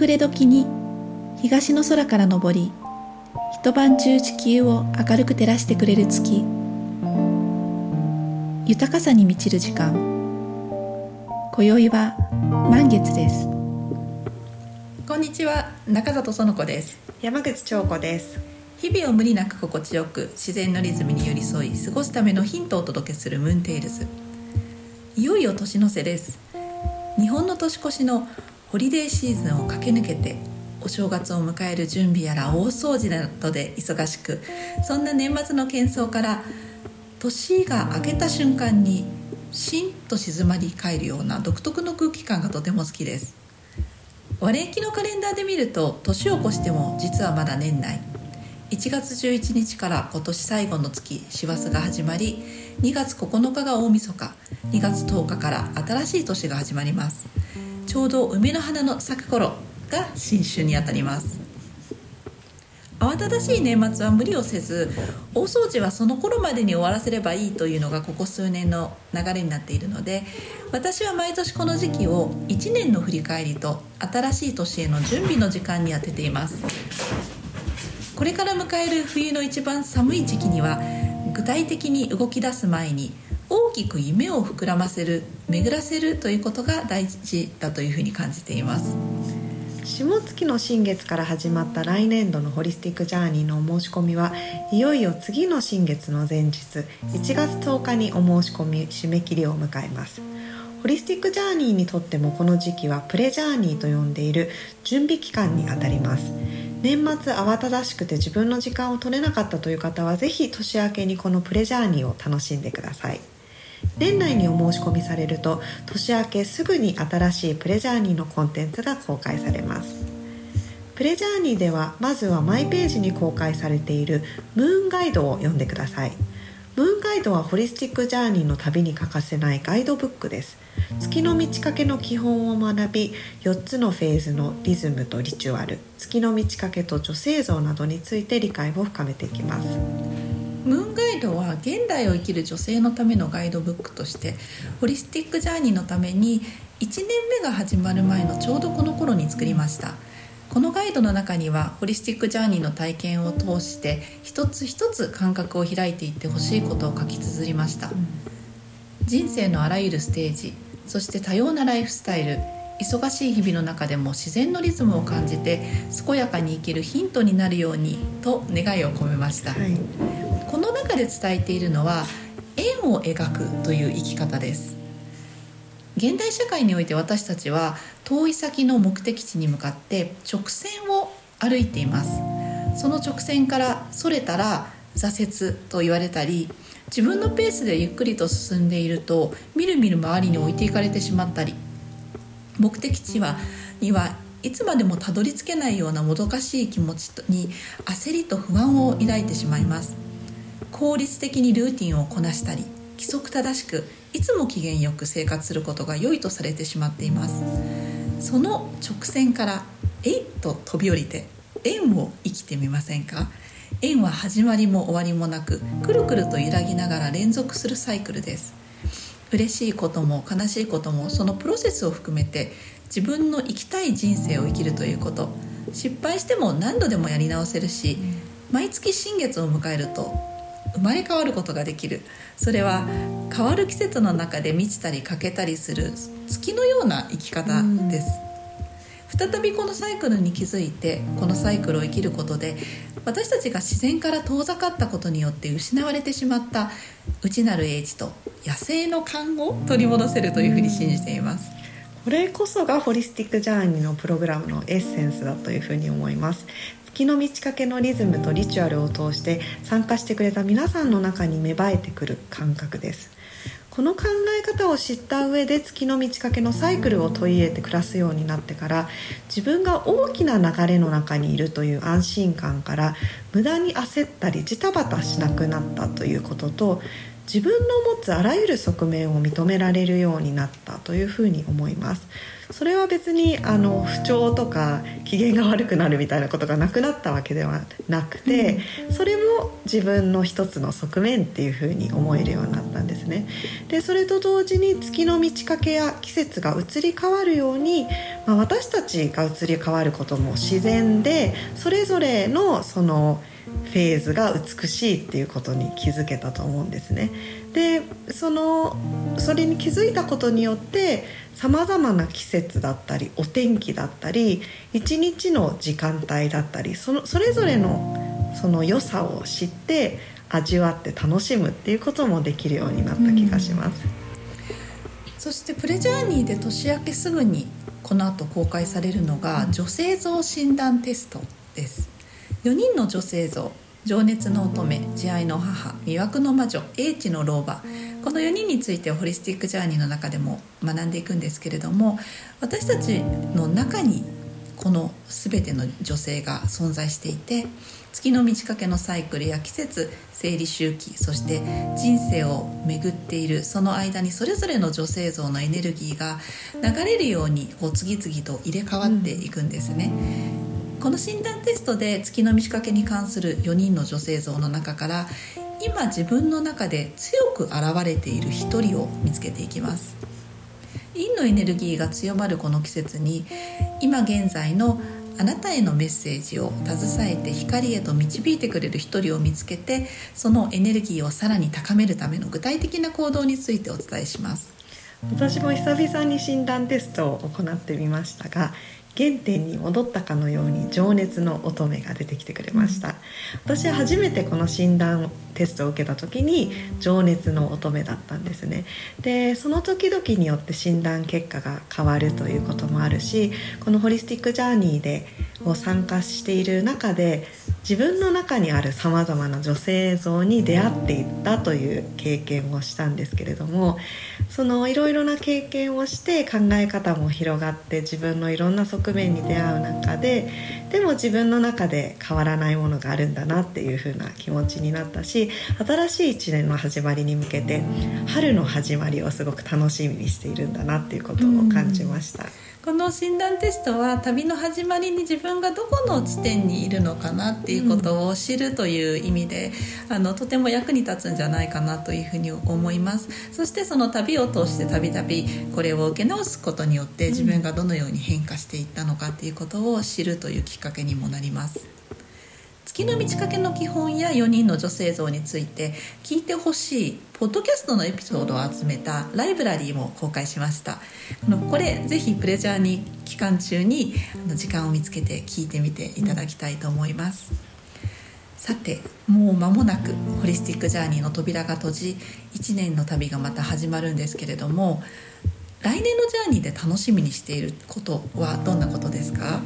暮れ時に東の空から昇り一晩中地球を明るく照らしてくれる月豊かさに満ちる時間。今宵は満月です。こんにちは中里園子です。山口彫子です。日々を無理なく心地よく自然のリズムに寄り添い過ごすためのヒントをお届けするムーンテイルズ。いよいよ年の瀬です。日本の年越しのホリデーシーズンを駆け抜けてお正月を迎える準備やら大掃除などで忙しくそんな年末の喧騒から年が明けた瞬間にしんと静まり返るような独特の空気感がとても好きです。和暦のカレンダーで見ると年を越しても実はまだ年内。1月11日から今年最後の月師走が始まり2月9日が大晦日2月10日から新しい年が始まります。ちょうど梅の花の咲く頃が新春にあたります。慌ただしい年末は無理をせず大掃除はその頃までに終わらせればいいというのがここ数年の流れになっているので私は毎年この時期を1年の振り返りと新しい年への準備の時間に充てています。これから迎える冬の一番寒い時期には具体的に動き出す前に大きく夢を膨らませる巡らせるということが大事だというふうに感じています。下月の新月から始まった来年度のホリスティックジャーニーのお申し込みはいよいよ次の新月の前日1月10日にお申し込み締め切りを迎えます。ホリスティックジャーニーにとってもこの時期はプレジャーニーと呼んでいる準備期間にあたります。年末慌ただしくて自分の時間を取れなかったという方はぜひ年明けにこのプレジャーニーを楽しんでください。年内にお申し込みされると年明けすぐに新しいプレジャーニーのコンテンツが公開されます。プレジャーニーではまずはマイページに公開されているムーンガイドを読んでください。ムーンガイドはホリスティックジャーニーの旅に欠かせないガイドブックです。月の満ち欠けの基本を学び4つのフェーズのリズムとリチュアル月の満ち欠けと女性像などについて理解を深めていきます。ムーンガイドは現代を生きる女性のためのガイドブックとしてホリスティックジャーニーのために1年目が始まる前のちょうどこの頃に作りました。このガイドの中にはホリスティックジャーニーの体験を通して一つ一つ感覚を開いていってほしいことを書き綴りました。人生のあらゆるステージそして多様なライフスタイル忙しい日々の中でも自然のリズムを感じて健やかに生きるヒントになるようにと願いを込めました、はい、中で伝えているのは円を描くという生き方です。現代社会において私たちは遠い先の目的地に向かって直線を歩いています。その直線からそれたら挫折と言われたり自分のペースでゆっくりと進んでいるとみるみる周りに置いていかれてしまったり目的地はにはいつまでもたどり着けないようなもどかしい気持ちに焦りと不安を抱いてしまいます。効率的にルーティンをこなしたり規則正しくいつも機嫌よく生活することが良いとされてしまっています。その直線からえいっと飛び降りて円を生きてみませんか？円は始まりも終わりもなくくるくると揺らぎながら連続するサイクルです。嬉しいことも悲しいこともそのプロセスを含めて自分の生きたい人生を生きるということ。失敗しても何度でもやり直せるし毎月新月を迎えると生まれ変わることができる。それは変わる季節の中で満ちたり欠けたりする月のような生き方です、再びこのサイクルに気づいてこのサイクルを生きることで私たちが自然から遠ざかったことによって失われてしまった内なる英知と野生の勘を取り戻せるというふうに信じています。これこそがホリスティックジャーニーのプログラムのエッセンスだというふうに思います。月の満ち欠けのリズムとリチュアルを通して参加してくれた皆さんの中に芽生えてくる感覚です。この考え方を知った上で月の満ち欠けのサイクルを取り入れて暮らすようになってから自分が大きな流れの中にいるという安心感から無駄に焦ったりジタバタしなくなったということと自分の持つあらゆる側面を認められるようになったというふうに思います。それは別にあの不調とか機嫌が悪くなるみたいなことがなくなったわけではなくて、それも自分の一つの側面っていうふうに思えるようになったんですね。でそれと同時に月の満ち欠けや季節が移り変わるように、まあ、私たちが移り変わることも自然でそれぞれのそのフェーズが美しいっていうことに気づけたと思うんですね。でそのそれに気づいたことによってさまざまな季節だったりお天気だったり一日の時間帯だったりそのそれぞれのその良さを知って味わって楽しむっていうこともできるようになった気がします。そしてプレジャーニーで年明けすぐにこの後公開されるのが女性像診断テストです4人の女性像情熱の乙女慈愛の母魅惑の魔女英知の老婆この4人についてホリスティック・ジャーニーの中でも学んでいくんですけれども私たちの中にこの全ての女性が存在していて月の満ち欠けのサイクルや季節生理周期そして人生を巡っているその間にそれぞれの女性像のエネルギーが流れるようにこう次々と入れ替わっていくんですね。この診断テストで月の満ち欠けに関する4人の女性像の中から今自分の中で強く現れている1人を見つけていきます。陰のエネルギーが強まるこの季節に今現在のあなたへのメッセージを携えて光へと導いてくれる一人を見つけてそのエネルギーをさらに高めるための具体的な行動についてお伝えします。私も久々に診断テストを行ってみましたが原点に戻ったかのように情熱の乙女が出てきてくれました、私は初めてこの診断テストを受けた時に情熱の乙女だったんですね。でその時々によって診断結果が変わるということもあるしこのホリスティックジャーニーでを参加している中で自分の中にあるさまざまな女性像に出会っていったという経験をしたんですけれどもそのいろいろな経験をして考え方も広がって自分のいろんな側面に出会う中ででも自分の中で変わらないものがあるんだなっていう風な気持ちになったし新しい一年の始まりに向けて春の始まりをすごく楽しみにしているんだなっていうことを感じました。この診断テストは旅の始まりに自分がどこの地点にいるのかなっていうことを知るという意味で、あのとても役に立つんじゃないかなというふうに思います。そしてその旅を通してたびたびこれを受け直すことによって自分がどのように変化していったのかっていうことを知るというきっかけにもなります。月の満ち欠けの基本や4人の女性像について聞いてほしいポッドキャストのエピソードを集めたライブラリーも公開しました。これぜひプレジャーに期間中に時間を見つけて聞いてみていただきたいと思います。さてもう間もなくホリスティックジャーニーの扉が閉じ1年の旅がまた始まるんですけれども来年のジャーニーで楽しみにしていることはどんなことですか？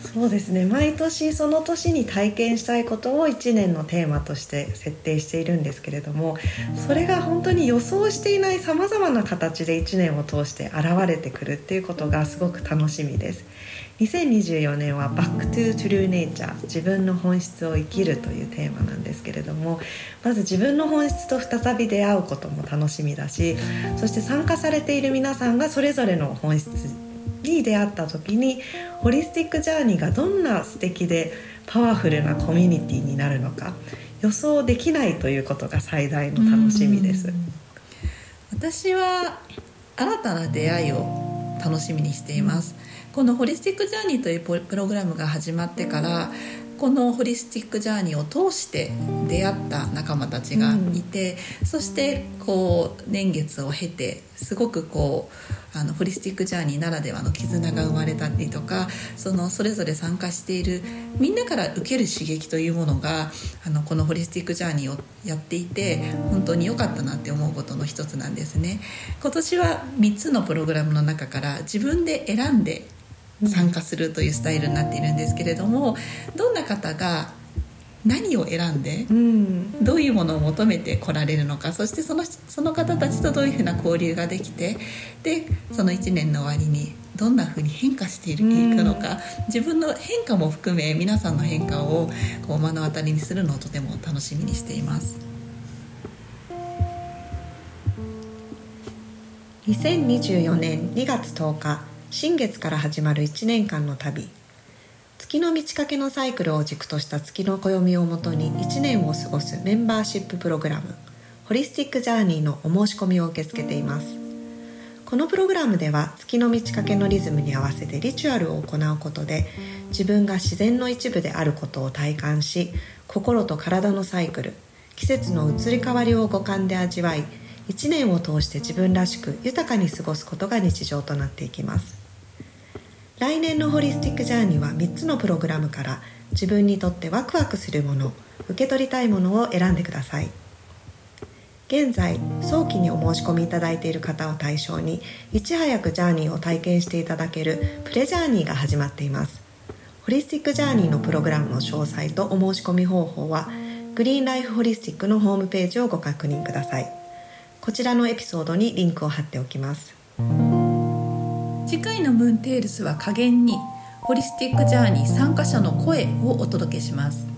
そうですね。毎年その年に体験したいことを1年のテーマとして設定しているんですけれどもそれが本当に予想していないさまざまな形で1年を通して現れてくるっていうことがすごく楽しみです。2024年は「バックトゥトゥルーネイチャー自分の本質を生きる」というテーマなんですけれどもまず自分の本質と再び出会うことも楽しみだしそして参加されている皆さんがそれぞれの本質に出会った時にホリスティックジャーニーがどんな素敵でパワフルなコミュニティになるのか予想できないということが最大の楽しみです。私は新たな出会いを楽しみにしています。このホリスティックジャーニーというプログラムが始まってからこのホリスティックジャーニーを通して出会った仲間たちがいて、うん、そしてこう年月を経てすごくこうあのホリスティックジャーニーならではの絆が生まれたりとかそのそれぞれ参加しているみんなから受ける刺激というものがあのこのホリスティックジャーニーをやっていて本当に良かったなって思うことの一つなんですね。今年は3つのプログラムの中から自分で選んで参加するというスタイルになっているんですけれどもどんな方が何を選んで、どういうものを求めて来られるのかそしてそのその方たちとどういうふうな交流ができてでその1年の終わりにどんなふうに変化していくのか、自分の変化も含め皆さんの変化をこう目の当たりにするのをとても楽しみにしています。2024年2月10日新月から始まる1年間の旅。月の満ち欠けのサイクルを軸とした月の暦をもとに1年を過ごすメンバーシッププログラムホリスティックジャーニーのお申し込みを受け付けています。このプログラムでは月の満ち欠けのリズムに合わせてリチュアルを行うことで自分が自然の一部であることを体感し心と体のサイクル季節の移り変わりを五感で味わい1年を通して自分らしく豊かに過ごすことが日常となっていきます。来年のホリスティックジャーニーは3つのプログラムから自分にとってワクワクするもの受け取りたいものを選んでください。現在早期にお申し込みいただいている方を対象にいち早くジャーニーを体験していただけるプレジャーニーが始まっています。ホリスティックジャーニーのプログラムの詳細とお申し込み方法はグリーンライフホリスティックのホームページをご確認くださいこちらのエピソードにリンクを貼っておきます次回のムーンテールスは加減にホリスティックジャーニー参加者の声をお届けします。